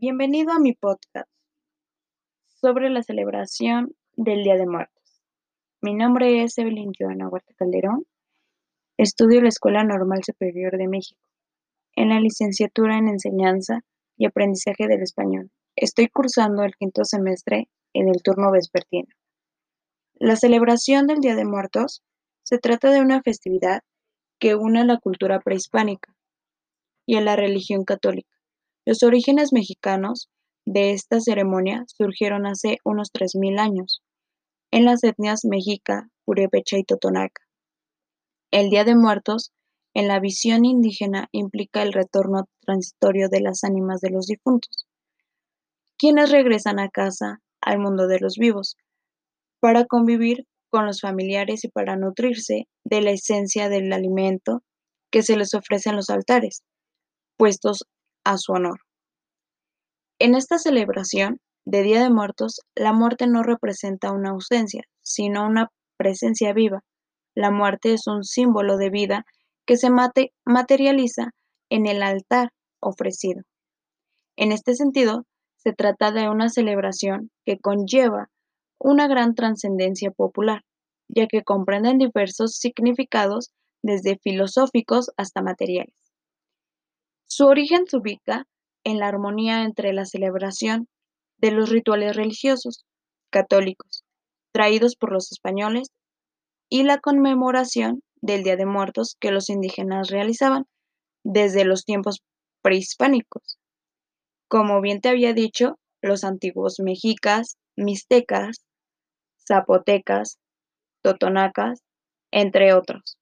Bienvenido a mi podcast sobre la celebración del Día de Muertos. Mi nombre es Evelyn Joana Huerta Calderón. Estudio en la Escuela Normal Superior de México, en la licenciatura en Enseñanza y Aprendizaje del Español. Estoy cursando el quinto semestre en el turno vespertino. La celebración del Día de Muertos se trata de una festividad que une a la cultura prehispánica y a la religión católica. Los orígenes mexicanos de esta ceremonia surgieron hace unos 3.000 años, en las etnias mexica, purépecha y totonaca. El Día de Muertos, en la visión indígena, implica el retorno transitorio de las ánimas de los difuntos, quienes regresan a casa, al mundo de los vivos, para convivir con los familiares y para nutrirse de la esencia del alimento que se les ofrece en los altares, puestos a su honor. En esta celebración de Día de Muertos, la muerte no representa una ausencia, sino una presencia viva. La muerte es un símbolo de vida que se materializa en el altar ofrecido. En este sentido, se trata de una celebración que conlleva una gran trascendencia popular, ya que comprenden diversos significados desde filosóficos hasta materiales. Su origen se ubica en la armonía entre la celebración de los rituales religiosos católicos traídos por los españoles y la conmemoración del Día de Muertos que los indígenas realizaban desde los tiempos prehispánicos. Como bien te había dicho, los antiguos mexicas, mixtecas, zapotecas, totonacas, entre otros.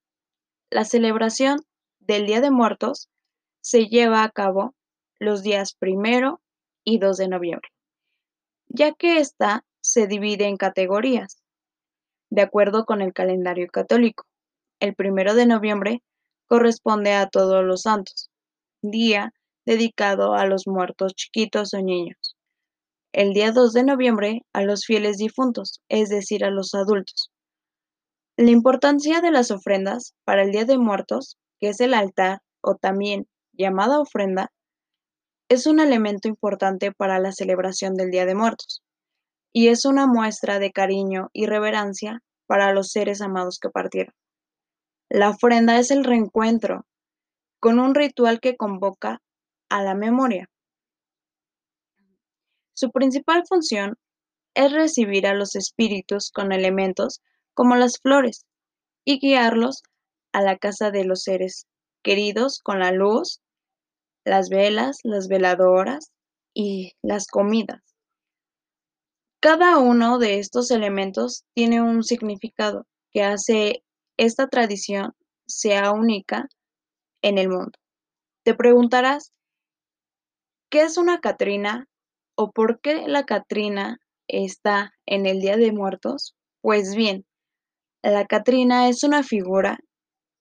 La celebración del Día de Muertos se lleva a cabo los días primero y 2 de noviembre, ya que ésta se divide en categorías, de acuerdo con el calendario católico. El primero de noviembre corresponde a todos los santos, día dedicado a los muertos chiquitos o niños. El día 2 de noviembre a los fieles difuntos, es decir, a los adultos. La importancia de las ofrendas para el Día de Muertos, que es el altar o también llamada ofrenda, es un elemento importante para la celebración del Día de Muertos y es una muestra de cariño y reverencia para los seres amados que partieron. La ofrenda es el reencuentro con un ritual que convoca a la memoria. Su principal función es recibir a los espíritus con elementos como las flores y guiarlos a la casa de los seres queridos con la luz, las velas, las veladoras y las comidas. Cada uno de estos elementos tiene un significado que hace esta tradición sea única en el mundo. Te preguntarás, ¿qué es una Catrina o por qué la Catrina está en el Día de Muertos? Pues bien, la Catrina es una figura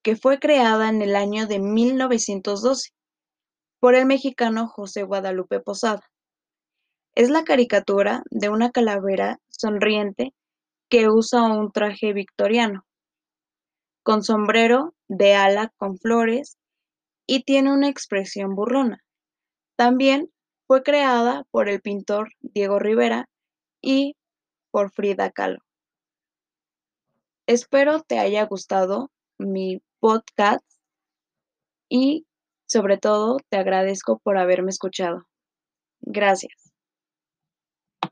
que fue creada en el año de 1912 por el mexicano José Guadalupe Posada. Es la caricatura de una calavera sonriente que usa un traje victoriano, con sombrero de ala con flores y tiene una expresión burlona. También fue creada por el pintor Diego Rivera y por Frida Kahlo. Espero te haya gustado mi podcast y sobre todo, te agradezco por haberme escuchado. Gracias.